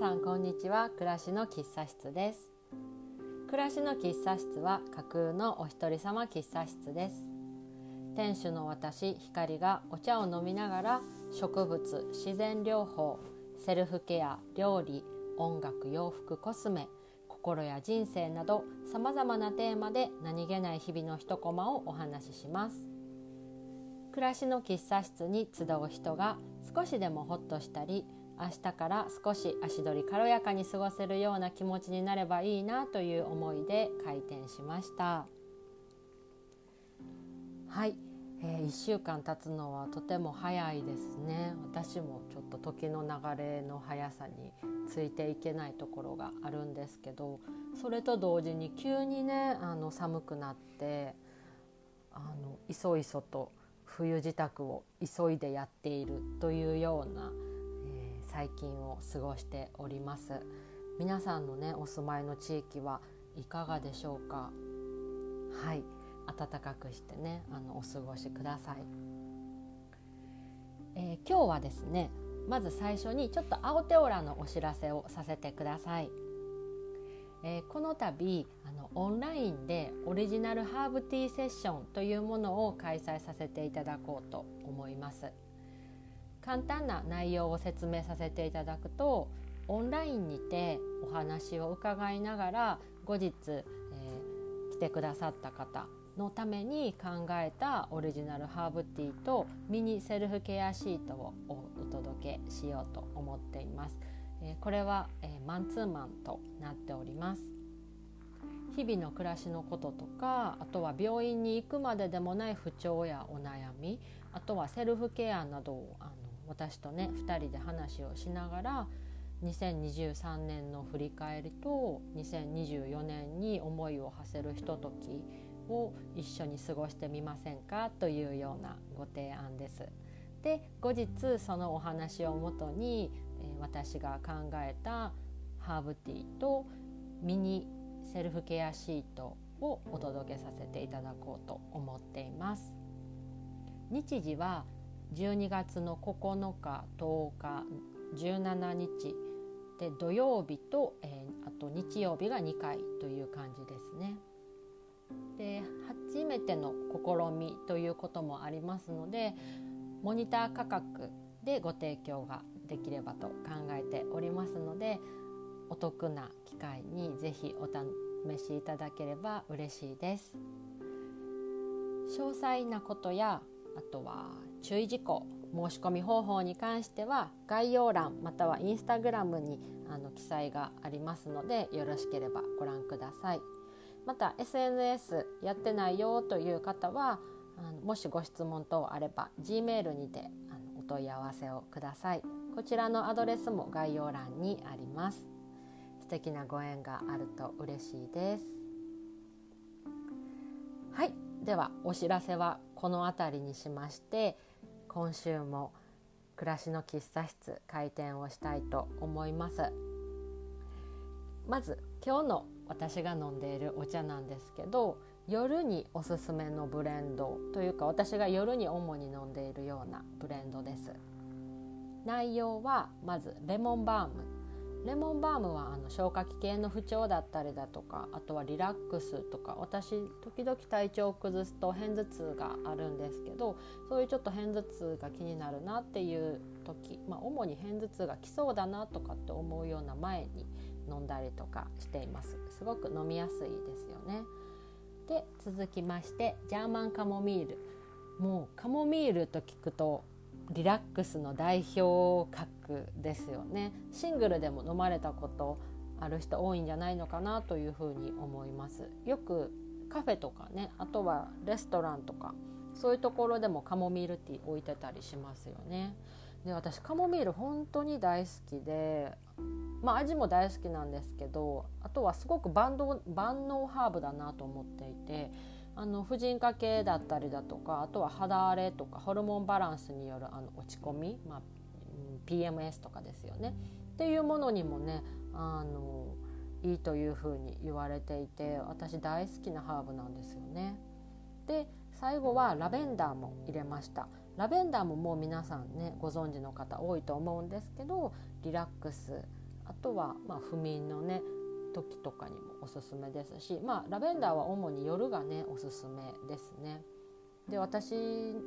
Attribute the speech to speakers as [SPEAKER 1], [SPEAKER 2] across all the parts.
[SPEAKER 1] さんこんにちは。暮らしの喫茶室です。暮らしの喫茶室は架空のお一人様喫茶室です。店主の私光がお茶を飲みながら植物自然療法セルフケア料理音楽洋服コスメ心や人生などさまざまなテーマで何気ない日々の一コマをお話しします。暮らしの喫茶室に集う人が少しでもホッとしたり明日から少し足取り軽やかに過ごせるような気持ちになればいいなという思いで開店しました。はい、えー、1週間経つのはとても早いですね。私もちょっと時の流れの速さについていけないところがあるんですけどそれと同時に急にねあの寒くなってあのいそいそと冬支度を急いでやっているというような、最近を過ごしております。皆さんのねお住まいの地域はいかがでしょうか？はい。暖かくしてねあのお過ごしください、えー、今日はですねまず最初にちょっと青テオラのお知らせをさせてください、えー、この度あのオンラインでオリジナルハーブティーセッションというものを開催させていただこうと思います。簡単な内容を説明させていただくとオンラインにてお話を伺いながら後日、えー、来てくださった方のために考えたオリジナルハーブティーとミニセルフケアシートをお届けしようと思っています。えこれは、えマンツーマンとなっております。日々の暮らしのこととかあとは病院に行くまででもない不調やお悩みあとはセルフケアなどをあの私とね2人で話をしながら2023年の振り返りと2024年に思いを馳せるひとときを一緒に過ごしてみませんかというようなご提案です。で後日そのお話をもとに、え私が考えたハーブティーとミニセルフケアシートをお届けさせていただこうと思っています。日時は12月の9日10日17日で土曜日と、えー、あと日曜日が2回という感じですね。で初めての試みということもありますのでモニター価格でご提供ができればと考えておりますのでお得な機会にぜひお試しいただければ嬉しいです詳細なことやあとは注意事項申し込み方法に関しては概要欄またはインスタグラムにあの記載がありますのでよろしければご覧ください。また SNS やってないよという方はあのもしご質問等あれば G メールにてあのお問い合わせをください。こちらのアドレスも概要欄にあります。素敵なご縁があると嬉しいです。はいではお知らせはこの辺りにしまして今週も暮らしの喫茶室開店をしたいと思います。まず今日の私が飲んでいるお茶なんですけど夜におすすめのブレンドというか私が夜に主に飲んでいるようなブレンドです。内容はまずレモンバーム。レモンバームはあの消化器系の不調だったりだとかあとはリラックスとか私時々体調を崩すと片頭痛があるんですけどそういうちょっと片頭痛が気になるなっていう時、まあ、主に片頭痛が来そうだなとかって思うような前に飲んだりとかしていますすごく飲みやすいですよね。で続きましてジャーマンカモミールもうカモミールと聞くとリラックスの代表格ですよね。シングルでも飲まれたことある人多いんじゃないのかなというふうに思います。よくカフェとかねあとはレストランとかそういうところでもカモミールティー置いてたりしますよね。で私カモミール本当に大好きでまあ、味も大好きなんですけどあとはすごく万能万能ハーブだなと思っていてあの婦人科系だったりだとかあとは肌荒れとかホルモンバランスによるあの落ち込み、まあ、PMS とかですよね。っていうものにもねあのいいというふうに言われていて私大好きなハーブなんですよね。で最後はラベンダーも入れました。ラベンダーももう皆さんねご存知の方多いと思うんですけどリラックス。あとはまあ不眠のね時とかにもおすすめですし、まあ、ラベンダーは主に夜がねおすすめですね。で私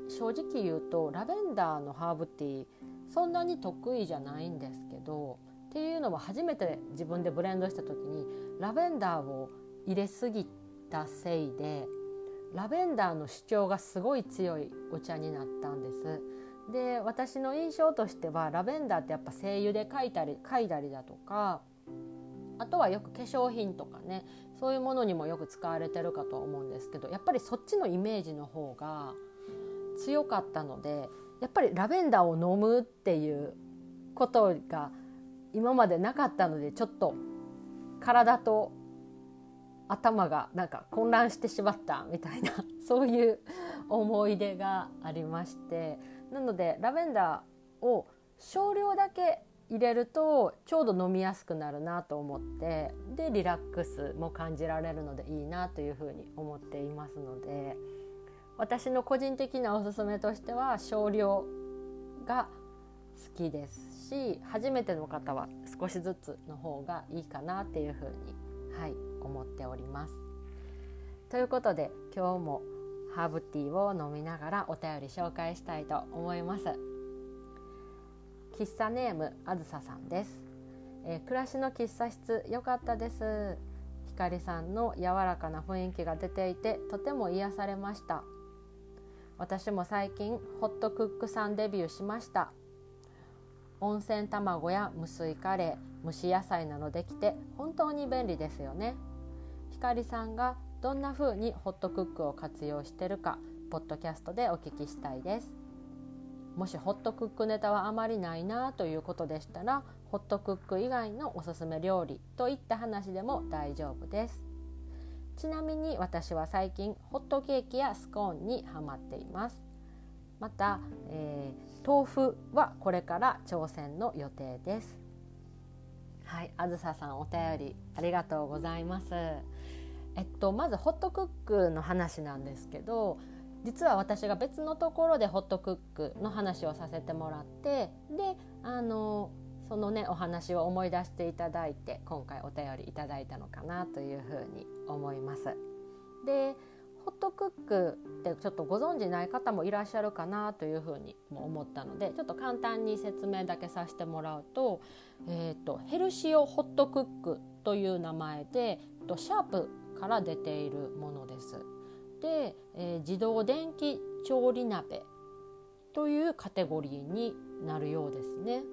[SPEAKER 1] 正直言うとラベンダーのハーブティーそんなに得意じゃないんですけどっていうのは初めて自分でブレンドした時にラベンダーを入れすぎたせいでラベンダーの主張がすごい強いお茶になったんです。で私の印象としてはラベンダーってやっぱ精油で描いたり嗅いだりだとかあとはよく化粧品とかねそういうものにもよく使われてるかと思うんですけどやっぱりそっちのイメージの方が強かったのでやっぱりラベンダーを飲むっていうことが今までなかったのでちょっと体と頭がなんか混乱してしまったみたいな そういう思い出がありましてなのでラベンダーを少量だけ入れるとちょうど飲みやすくなるなと思ってでリラックスも感じられるのでいいなというふうに思っていますので私の個人的なおすすめとしては少量が好きですし初めての方は少しずつの方がいいかなっていうふうに、はい、思っております。ということで今日もハーブティーを飲みながらお便り紹介したいと思います。喫茶ネームあずささんです、えー、暮らしの喫茶室良かったです。ひかりさんの柔らかな雰囲気が出ていてとても癒されました。私も最近ホットクックさんデビューしました。温泉卵や無水カレー蒸し野菜などできて本当に便利ですよね。ひかりさんがどんな風にホットクックを活用してるかポッドキャストでお聞きしたいです。もしホットクックネタはあまりないなということでしたらホットクック以外のおすすめ料理といった話でも大丈夫です。ちなみに私は最近ホットケーキやスコーンにハマっています。また、えー、豆腐はこれから挑戦の予定です。はい、あずささんお便りありがとうございます。えっとまずホットクックの話なんですけど実は私が別のところでホットクックの話をさせてもらってであのそのねお話を思い出していただいて今回お便りいただいたのかなというふうに思います。でホットクックってちょっとご存じない方もいらっしゃるかなというふうにも思ったのでちょっと簡単に説明だけさせてもらうと,、えーと、ヘルシオホットクックという名前でシャープから出ているものです。で、えー、自動電気調理鍋というカテゴリーになるようですね。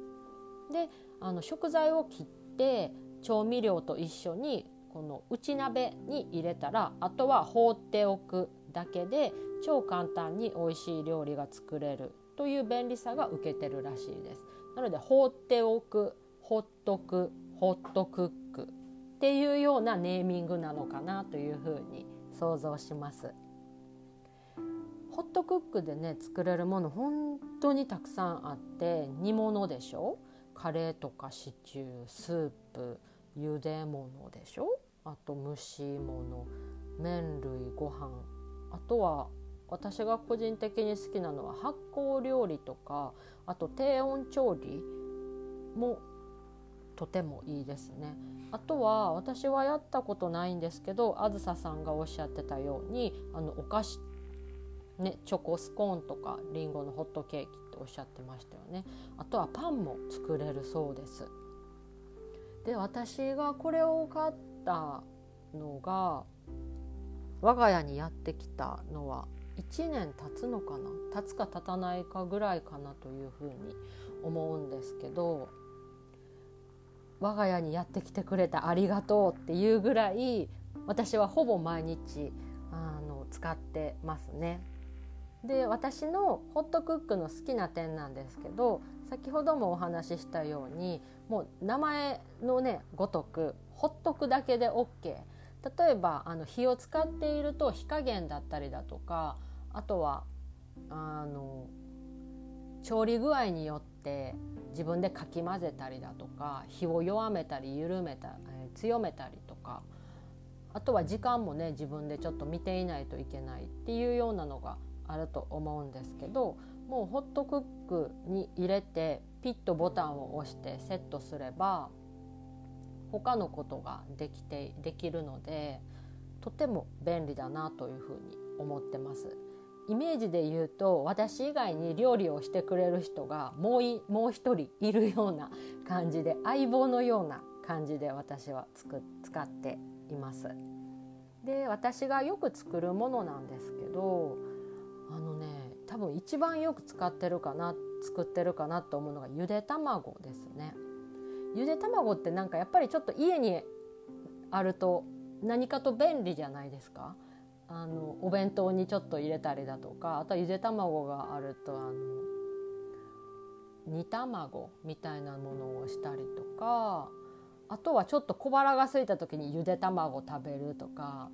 [SPEAKER 1] であの食材を切って調味料と一緒にこの内鍋に入れたらあとは放っておくだけで超簡単に美味しい料理が作れるという便利さが受けてるらしいです。なので放っておくほっとくホットクックっていうようなネーミングなのかなというふうに想像します。ホットクックでね作れるもの本当にたくさんあって煮物でしょ？カレーとかシチュースープ茹で物でしょ？あと蒸し物麺類ご飯。あとは私が個人的に好きなのは発酵料理とかあと低温調理もとてもいいですね。あとは私はやったことないんですけどあずささんがおっしゃってたようにあのお菓子ね、チョコスコーンとかりんごのホットケーキっておっしゃってましたよね。あとはパンも作れるそうです。で私がこれを買ったのが我が家にやってきたのは1年経つのかな？経つか経たないかぐらいかなというふうに思うんですけど我が家にやってきてくれてありがとうっていうぐらい私はほぼ毎日あの使ってますね。で私のホットクックの好きな点なんですけど先ほどもお話ししたようにもう名前のねごとくほっとくだけで OK 例えばあの火を使っていると火加減だったりだとかあとはあの調理具合によって自分でかき混ぜたりだとか火を弱めたり緩めた、えー、強めたりとかあとは時間もね自分でちょっと見ていないといけないっていうようなのがあると思うんですけどもうホットクックに入れてピッとボタンを押してセットすれば他のことができてできるのでとても便利だなというふうに思ってます。イメージで言うと私以外に料理をしてくれる人がもういもう一人いるような感じで相棒のような感じで私はつく使っています。で私がよく作るものなんですけどあのね多分一番よく使ってるかな作ってるかなと思うのがゆで卵ですね。ゆで卵ってなんかやっぱりちょっと家にあると何かと便利じゃないですか。あのお弁当にちょっと入れたりだとかあとはゆで卵があるとあの煮卵みたいなものをしたりとかあとはちょっと小腹が空いた時にゆで卵食べるとか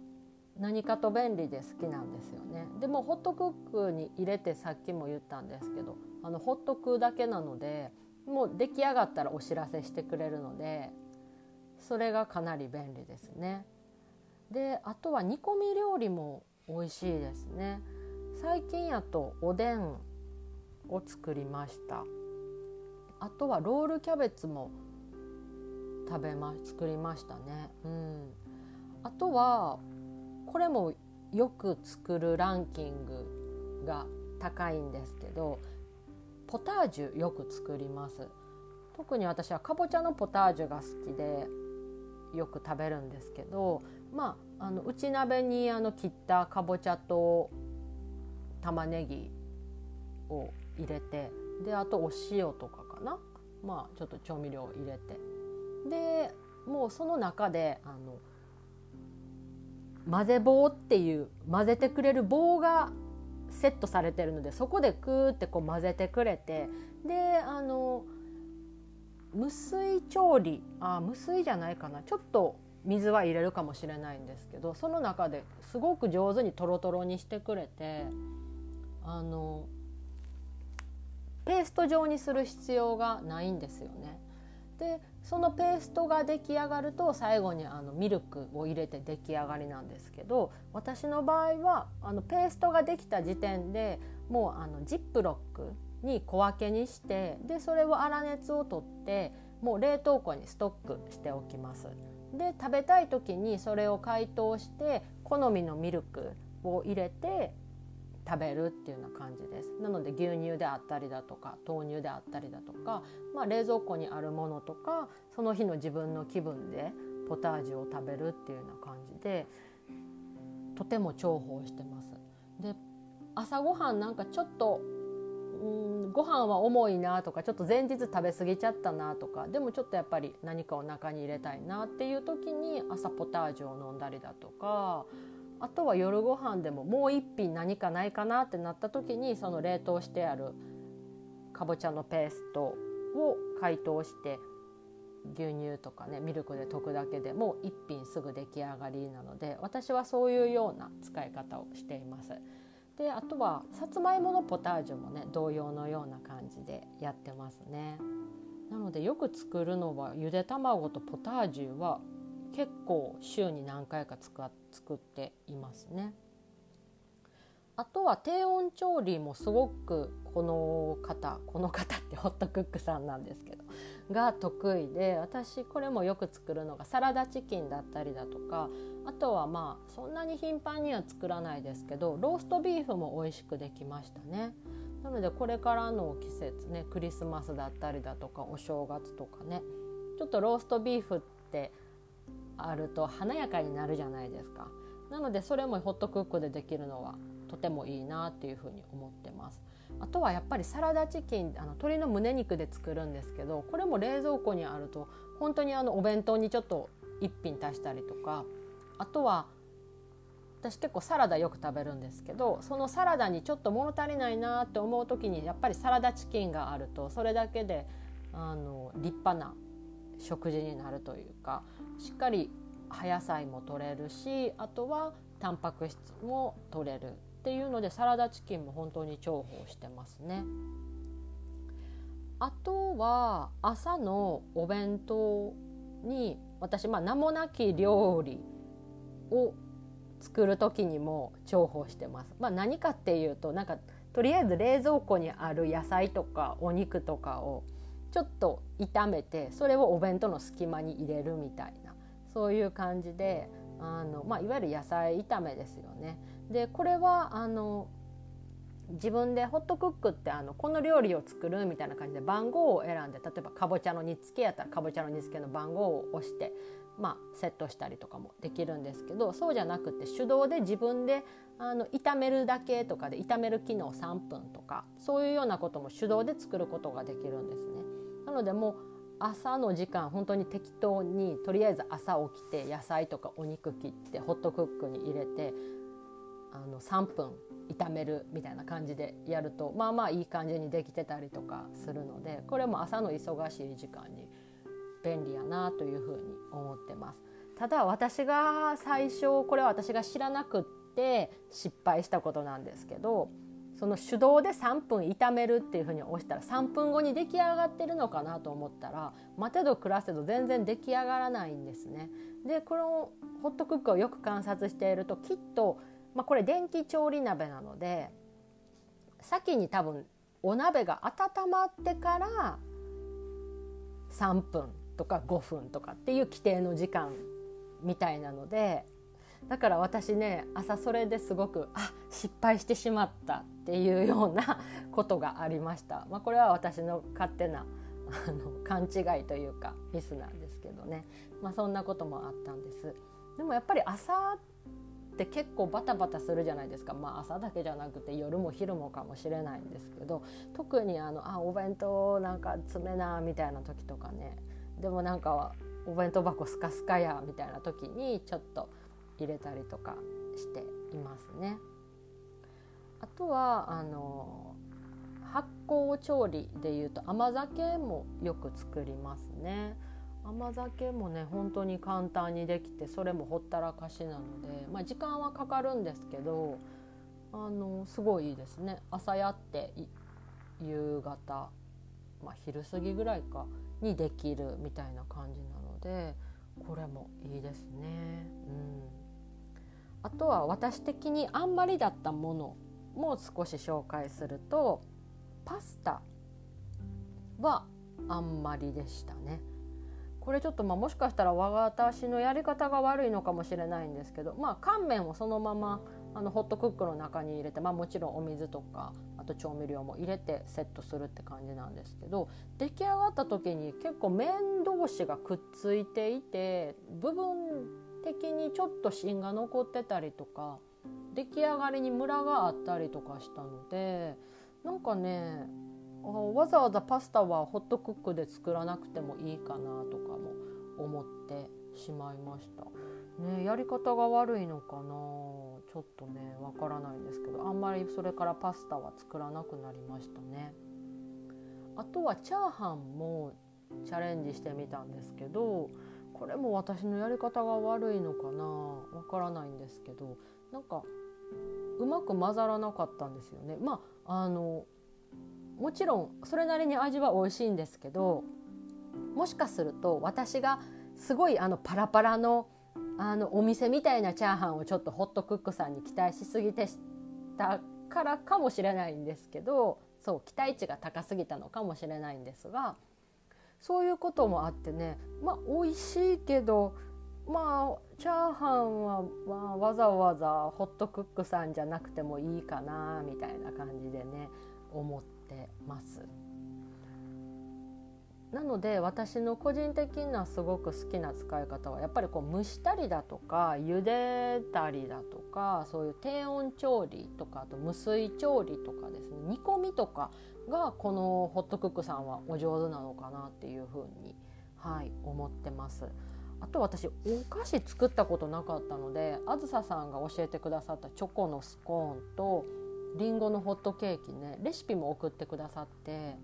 [SPEAKER 1] 何かと便利で好きなんですよねでもホットクックに入れてさっきも言ったんですけどあのほっとくだけなのでもう出来上がったらお知らせしてくれるのでそれがかなり便利ですね。であとは煮込み料理も美味しいですね。最近やとおでんを作りました。あとはロールキャベツも食べま作りましたね。うん。あとはこれもよく作るランキングが高いんですけどポタージュよく作ります。特に私はかぼちゃのポタージュが好きでよく食べるんですけどまああの内鍋にあの切ったかぼちゃと玉ねぎを入れてであとお塩とかかな。まあちょっと調味料を入れて。でもうその中であの混ぜ棒っていう混ぜてくれる棒がセットされてるのでそこでクーってこう混ぜてくれてであの無水調理あ無水じゃないかな。ちょっと水は入れるかもしれないんですけどその中ですごく上手にトロトロにしてくれてあのペースト状にする必要がないんですよね。でそのペーストが出来上がると最後にあのミルクを入れて出来上がりなんですけど私の場合はあのペーストができた時点でもうあのジップロックに小分けにしてでそれを粗熱を取ってもう冷凍庫にストックしておきます。で食べたい時にそれを解凍して好みのミルクを入れて食べるっていうような感じですなので牛乳であったりだとか豆乳であったりだとか、まあ、冷蔵庫にあるものとかその日の自分の気分でポタージュを食べるっていうような感じでとても重宝してます。で朝ごはんなんかちょっとうんご飯は重いなとかちょっと前日食べ過ぎちゃったなとかでもちょっとやっぱり何かお腹に入れたいなっていう時に朝ポタージュを飲んだりだとかあとは夜ご飯でももう一品何かないかなってなった時にその冷凍してあるかぼちゃのペーストを解凍して牛乳とかねミルクで溶くだけでもう一品すぐ出来上がりなので私はそういうような使い方をしています。であとはさつまいものポタージュもね同様のような感じでやってますね。なのでよく作るのはゆで卵とポタージュは結構週に何回か作っていますね。あとは低温調理もすごくこの方この方ってホットクックさんなんですけどが得意で私これもよく作るのがサラダチキンだったりだとかあとはまあそんなに頻繁には作らないですけどローストビーフも美味しくできましたね。なのでこれからの季節ねクリスマスだったりだとかお正月とかねちょっとローストビーフってあると華やかになるじゃないですか。なのでそれもホットクックでできるのはとてもいいなっていうふうに思ってます。あとはやっぱりサラダチキンあの鶏の胸肉で作るんですけどこれも冷蔵庫にあると本当にあのお弁当にちょっと一品足したりとかあとは私結構サラダよく食べるんですけどそのサラダにちょっと物足りないなって思う時にやっぱりサラダチキンがあるとそれだけであの立派な食事になるというかしっかり葉野菜も取れるしあとはタンパク質も取れるっていうのでサラダチキンも本当に重宝してますね。あとは朝のお弁当に私まあ名もなき料理を作る時にも重宝してます。まあ、何かっていうとなんかとりあえず冷蔵庫にある野菜とかお肉とかをちょっと炒めてそれをお弁当の隙間に入れるみたいなそういう感じであの、まあ、いわゆる野菜炒めですよね。でこれはあの自分でホットクックってあのこの料理を作るみたいな感じで番号を選んで例えばかぼちゃの煮つけやったらかぼちゃの煮つけの番号を押して、まあ、セットしたりとかもできるんですけどそうじゃなくて手動で自分であの炒めるだけとかで炒める機能3分とかそういうようなことも手動で作ることができるんですね。なのでもう朝の時間本当に適当にとりあえず朝起きて野菜とかお肉切ってホットクックに入れてあの3分炒めるみたいな感じでやるとまあまあいい感じにできてたりとかするのでこれも朝の忙しい時間に便利やなというふうに思ってます。ただ私が最初これは私が知らなくって失敗したことなんですけどその手動で3分炒めるっていうふうに押したら3分後に出来上がってるのかなと思ったら待てど暮らせど全然出来上がらないんですね。でこのホットクックをよく観察しているときっと、まあ、これ電気調理鍋なので先に多分お鍋が温まってから3分とか5分とかっていう規定の時間みたいなのでだから私ね朝それですごくあ失敗してしまったっていうような ことがありました、まあ、これは私の勝手なあの勘違いというかミスなんですけどね、まあ、そんなこともあったんです。でもやっぱり朝て結構バタバタするじゃないですかまあ朝だけじゃなくて夜も昼もかもしれないんですけど特にあのあお弁当なんか詰めなみたいな時とかねでもなんかお弁当箱スカスカやみたいな時にちょっと入れたりとかしていますね。あとはあの発酵調理でいうと甘酒もよく作りますね。甘酒もね本当に簡単にできてそれもほったらかしなので、まあ、時間はかかるんですけどあのすごいいいですね朝やって夕方、まあ、昼過ぎぐらいかにできるみたいな感じなのでこれもいいですね。うんあとは私的にあんまりだったものも少し紹介するとパスタはあんまりでしたね。これちょっとまあもしかしたら私のやり方が悪いのかもしれないんですけどまあ乾麺をそのままあのホットクックの中に入れて、まあ、もちろんお水とかあと調味料も入れてセットするって感じなんですけど出来上がった時に結構麺同士がくっついていて部分的にちょっと芯が残ってたりとか出来上がりにムラがあったりとかしたのでなんかねわざわざパスタはホットクックで作らなくてもいいかなとかも思ってしまいました。ね、やり方が悪いのかな？ちょっとねわからないんですけどあんまりそれからパスタは作らなくなりましたね。あとはチャーハンもチャレンジしてみたんですけどこれも私のやり方が悪いのかな？わからないんですけどなんかうまく混ざらなかったんですよね。まああのもちろんそれなりに味は美味しいんですけどもしかすると私がすごいあのパラパラのあのお店みたいなチャーハンをちょっとホットクックさんに期待しすぎてしたからかもしれないんですけどそう期待値が高すぎたのかもしれないんですがそういうこともあってねまあ美味しいけどまあチャーハンは、まあ、わざわざホットクックさんじゃなくてもいいかなみたいな感じでね思っててます。なので私の個人的なすごく好きな使い方はやっぱりこう蒸したりだとか茹でたりだとかそういう低温調理とかあと無水調理とかですね煮込みとかがこのホットクックさんはお上手なのかなっていうふうに、はい、思ってます。あと私お菓子作ったことなかったのであずささんが教えてくださったチョコのスコーンとりんごのホットケーキね。レシピも送ってくださって。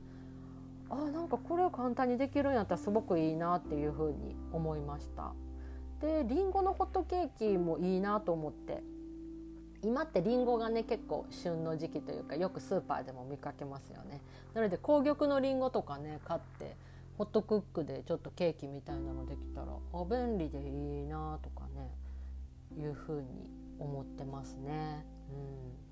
[SPEAKER 1] あなんかこれを簡単にできるんやったらすごくいいなっていうふうに思いました。でりんごのホットケーキもいいなと思って。今ってりんごがね結構旬の時期というかよくスーパーでも見かけますよね。なので紅玉のりんごとかね買ってホットクックでちょっとケーキみたいなのできたらあ便利でいいなとかねいうふうに思ってますね。うん、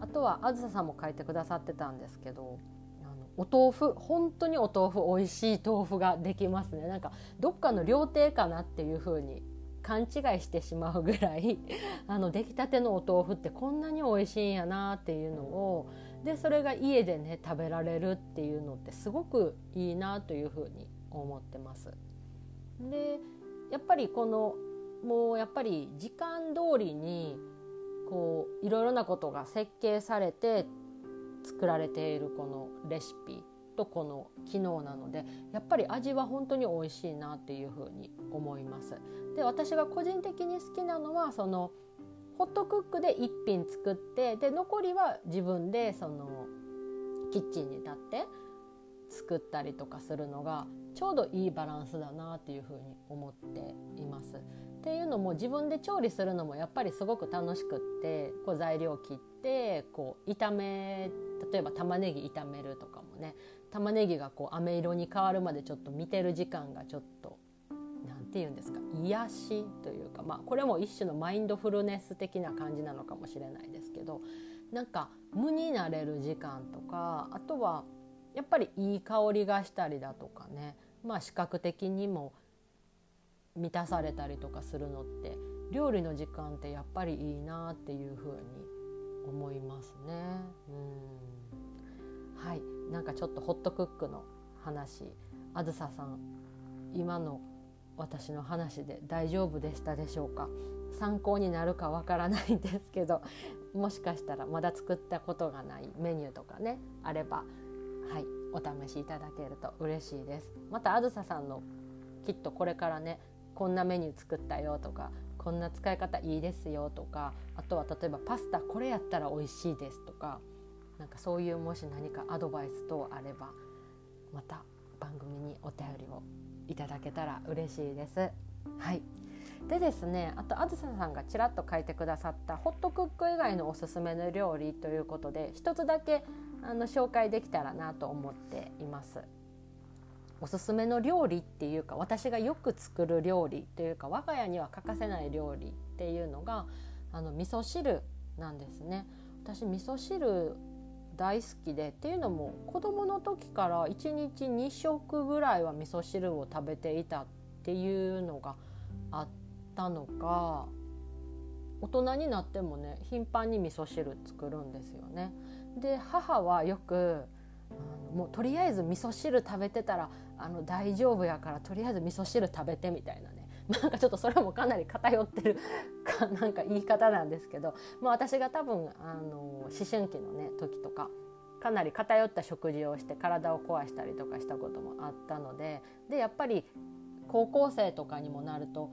[SPEAKER 1] あとはあずささんも書いてくださってたんですけどあのお豆腐本当にお豆腐美味しい豆腐ができますねなんかどっかの料亭かなっていう風に勘違いしてしまうぐらい あの出来たてのお豆腐ってこんなに美味しいんやなっていうのをでそれが家でね食べられるっていうのってすごくいいなというふうに思ってます。でやっぱりこのもうやっぱり時間通りにこういろいろなことが設計されて作られているこのレシピとこの機能なのでやっぱり味は本当に美味しいなっていうふうに思います。で私が個人的に好きなのはそのホットクックで1品作ってで残りは自分でそのキッチンに立って作ったりとかするのがちょうどいいバランスだなっていうふうに思っています。っていうのも自分で調理するのもやっぱりすごく楽しくってこう材料切ってこう炒め例えば玉ねぎ炒めるとかもね玉ねぎがこう飴色に変わるまでちょっと見てる時間がちょっと何て言うんですか癒しというか、まあ、これも一種のマインドフルネス的な感じなのかもしれないですけどなんか無になれる時間とかあとはやっぱりいい香りがしたりだとかね、まあ、視覚的にも満たされたりとかするのって料理の時間ってやっぱりいいなっていうふうに思いますね。うん。はい。なんかちょっとホットクックの話。あずささん今の私の話で大丈夫でしたでしょうか？参考になるかわからないんですけどもしかしたらまだ作ったことがないメニューとかねあればはいお試しいただけると嬉しいですまたあずささんのきっとこれからねこんなメニュー作ったよとかこんな使い方いいですよとかあとは例えばパスタこれやったら美味しいですとかなんかそういうもし何かアドバイス等あればまた番組にお便りをいただけたら嬉しいです。はいでですねあとあずささんがちらっと書いてくださったホットクック以外のおすすめの料理ということで一つだけあの紹介できたらなと思っています。おすすめの料理っていうか私がよく作る料理というか我が家には欠かせない料理っていうのがあの味噌汁なんですね。私味噌汁大好きでっていうのも子どもの時から1日2食ぐらいは味噌汁を食べていたっていうのがあったのか大人になってもね頻繁に味噌汁作るんですよね。で母はよくもうとりあえず味噌汁食べてたらあの大丈夫やからとりあえず味噌汁食べてみたいなね。なんかちょっとそれもかなり偏ってるかなんか言い方なんですけど、まあ、私が多分あの思春期のね時とかかなり偏った食事をして体を壊したりとかしたこともあったのででやっぱり高校生とかにもなると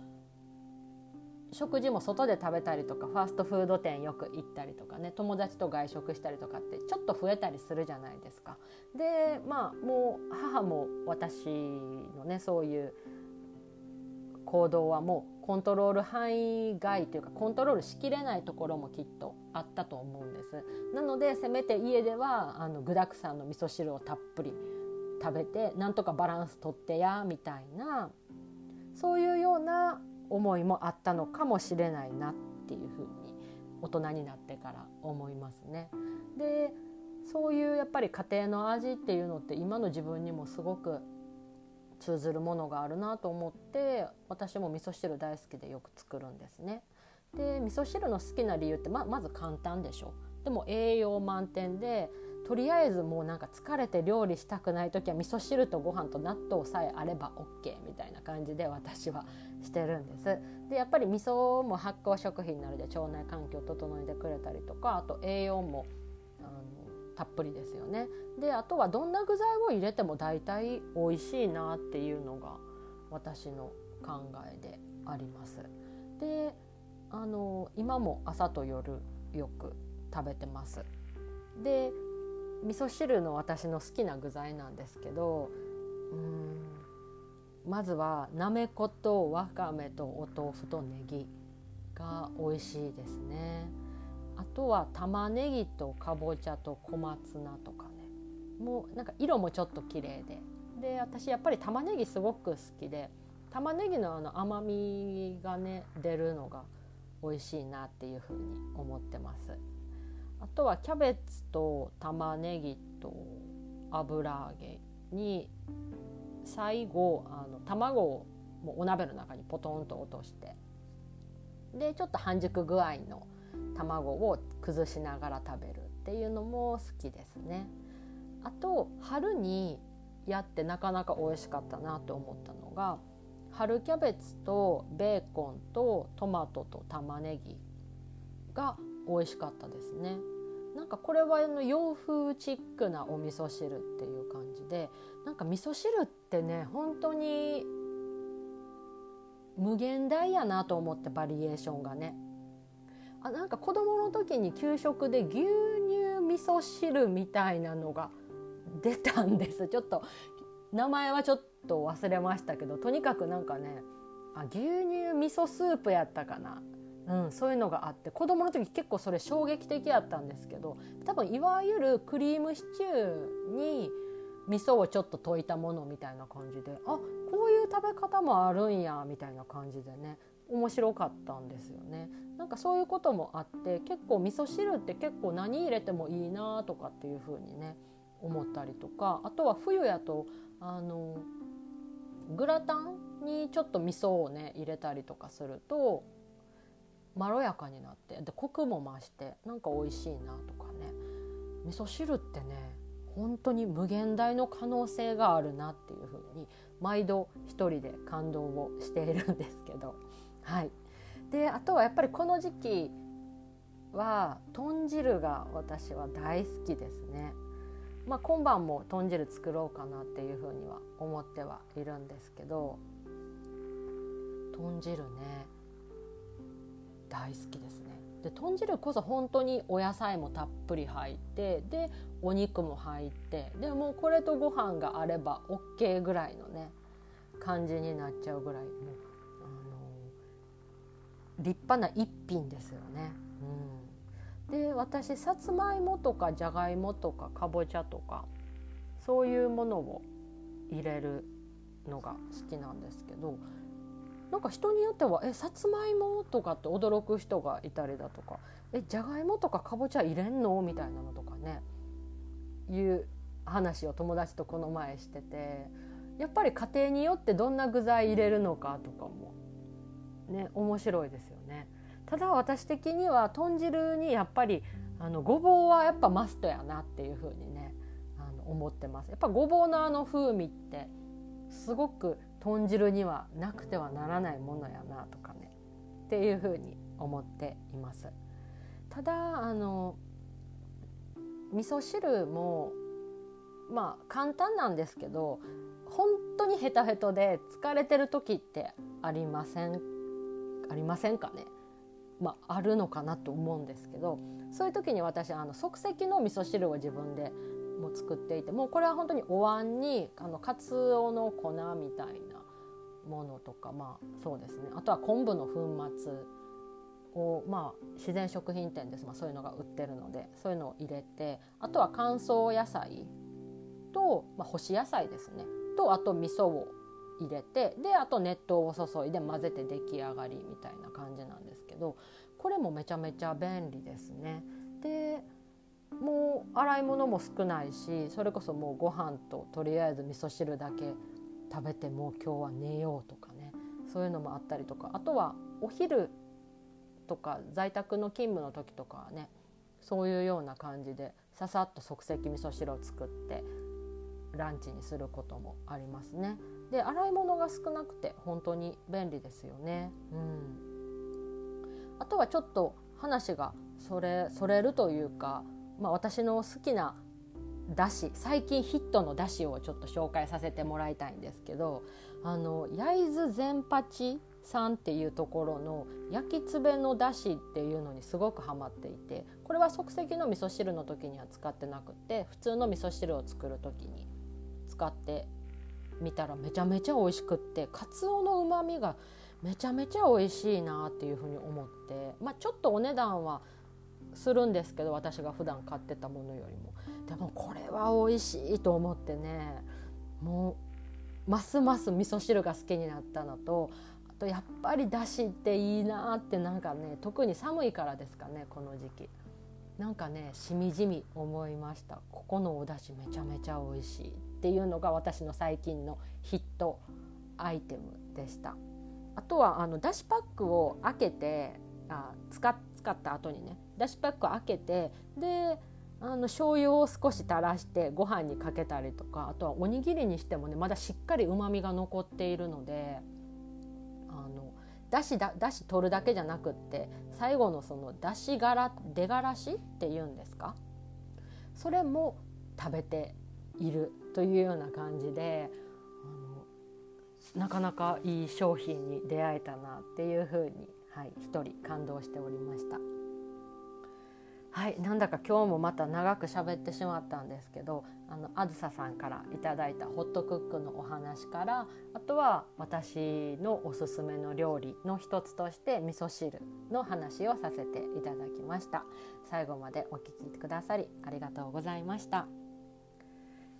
[SPEAKER 1] 食事も外で食べたりとかファーストフード店よく行ったりとかね友達と外食したりとかってちょっと増えたりするじゃないですか。でまあもう母も私のねそういう行動はもうコントロール範囲外というかコントロールしきれないところもきっとあったと思うんですなのでせめて家ではあの具だくさんの味噌汁をたっぷり食べてなんとかバランスとってやみたいなそういうような思いもあったのかもしれないなっていうふうに大人になってから思いますね。でそういうやっぱり家庭の味っていうのって今の自分にもすごく通ずるものがあるなと思って私も味噌汁大好きでよく作るんですね。で味噌汁の好きな理由ってままず簡単でしょでも栄養満点でとりあえずもうなんか疲れて料理したくない時は味噌汁とご飯と納豆さえあれば OK みたいな感じで私はしてるんです。でやっぱり味噌も発酵食品なので腸内環境を整えてくれたりとかあと栄養もあのたっぷりですよね。であとはどんな具材を入れても大体美味しいなっていうのが私の考えであります。であの今も朝と夜よく食べてます。で味噌汁の私の好きな具材なんですけどうんまずはなめことわかめとお豆腐とネギが美味しいですね。あとは玉ねぎとかぼちゃと小松菜とかね。もうなんか色もちょっと綺麗で。で私やっぱり玉ねぎすごく好きで。玉ねぎのあの甘みがね出るのが美味しいなっていうふうに思ってます。あとはキャベツと玉ねぎと油揚げに最後あの卵をもうお鍋の中にポトンと落としてでちょっと半熟具合の卵を崩しながら食べるっていうのも好きですね。あと春にやってなかなか美味しかったなと思ったのが春キャベツとベーコンとトマトと玉ねぎが美味しかったですね。なんかこれはあの洋風チックなお味噌汁っていう感じでなんか味噌汁ってね本当に無限大やなと思ってバリエーションがね。あなんか子供の時に給食で牛乳味噌汁みたいなのが出たんです。ちょっと名前はちょっと忘れましたけどとにかくなんかねあ牛乳味噌スープやったかな、うん、そういうのがあって子供の時結構それ衝撃的やったんですけど多分いわゆるクリームシチューに味噌をちょっと溶いたものみたいな感じであこういう食べ方もあるんやみたいな感じでね面白かったんですよね。なんかそういうこともあって結構味噌汁って結構何入れてもいいなとかっていう風にね思ったりとかあとは冬やとあのグラタンにちょっと味噌をね入れたりとかするとまろやかになってでコクも増してなんか美味しいなとかね。味噌汁ってね本当に無限大の可能性があるなっていうふうに毎度一人で感動をしているんですけど。はい。であとはやっぱりこの時期は豚汁が私は大好きですね。まあ、今晩も豚汁作ろうかなっていうふうには思ってはいるんですけど。豚汁ね大好きですね。で豚汁こそ本当にお野菜もたっぷり入ってでお肉も入ってでもこれとご飯があれば OK ぐらいのね感じになっちゃうぐらいもう、あの立派な一品ですよね。うん、で私さつまいもとかじゃがいもとかかぼちゃとかそういうものを入れるのが好きなんですけどなんか人によっては「えさつまいも?」とかって驚く人がいたりだとか「えじゃがいもとかかぼちゃ入れんの?」みたいなのとかねいう話を友達とこの前しててやっぱり家庭によってどんな具材入れるのかとかもね面白いですよね。ただ私的には豚汁にやっぱりあのごぼうはやっぱマストやなっていうふうにねあの思ってます。やっぱごぼうのあの風味ってすごく豚汁にはなくてはならないものやなとかねっていうふうに思っています。ただあの味噌汁もまあ簡単なんですけど本当にヘタヘタで疲れてる時ってありませんありませんかねまあ、あるのかなと思うんですけどそういう時に私あの即席の味噌汁を自分でも作っていてもうこれは本当にお椀にあのかつおの粉みたいなものとかまあそうですねあとは昆布の粉末をまあ自然食品店です、まあ、そういうのが売ってるのでそういうのを入れてあとは乾燥野菜と、まあ、干し野菜ですねとあと味噌を入れてであと熱湯を注いで混ぜて出来上がりみたいな感じなんですけどこれもめちゃめちゃ便利ですね。でもう洗い物も少ないしそれこそもうご飯ととりあえず味噌汁だけ食べてもう今日は寝ようとかねそういうのもあったりとかあとはお昼とか在宅の勤務の時とかはねそういうような感じでささっと即席味噌汁を作ってランチにすることもありますね。で洗い物が少なくて本当に便利ですよね。うん、あとはちょっと話がそれそれるというか、まあ、私の好きなだし最近ヒットのだしをちょっと紹介させてもらいたいんですけどあの焼津善八さんっていうところの焼きつべのだしっていうのにすごくハマっていてこれは即席の味噌汁の時には使ってなくて普通の味噌汁を作る時に使ってみたらめちゃめちゃ美味しくってかつおのうまみがめちゃめちゃ美味しいなっていうふうに思ってまあちょっとお値段はするんですけど私が普段買ってたものよりも。でもこれは美味しいと思ってねもうますます味噌汁が好きになったのとあとやっぱりだしっていいなってなんかね特に寒いからですかねこの時期。なんかねしみじみ思いました。ここのお出汁めちゃめちゃ美味しいっていうのが私の最近のヒットアイテムでした。あとはあのだしパックを開けてあ使使った後にねだしパック開けてであの醤油を少し垂らしてご飯にかけたりとかあとはおにぎりにしてもねまだしっかりうまみが残っているのであのだしだだし取るだけじゃなくって最後のそのだしがら出がらしっていうんですか？それも食べているというような感じでなかなかいい商品に出会えたなっていうふうに、はい、一人感動しておりました。はい、なんだか今日もまた長く喋ってしまったんですけどあのあずささんからいただいたホットクックのお話からあとは私のおすすめの料理の一つとして味噌汁の話をさせていただきました。最後までお聞きくださりありがとうございました、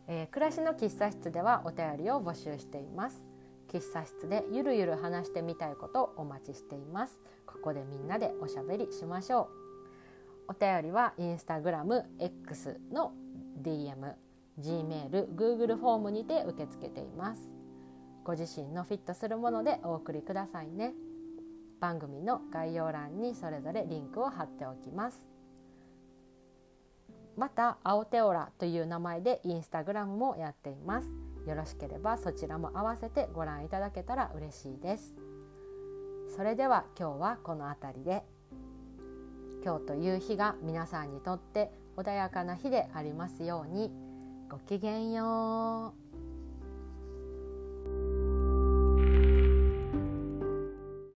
[SPEAKER 1] えー、暮らしの喫茶室ではお便りを募集しています。喫茶室でゆるゆる話してみたいことをお待ちしていますここでみんなでおしゃべりしましょうお便りはインスタグラム X の DM、Gmail、Google フォームにて受け付けています。ご自身のフィットするものでお送りくださいね。番組の概要欄にそれぞれリンクを貼っておきます。また、青テオラという名前でインスタグラムもやっています。よろしければそちらも合わせてご覧いただけたら嬉しいです。それでは今日はこの辺りで。今日という日が皆さんにとって穏やかな日でありますようにごきげんよう。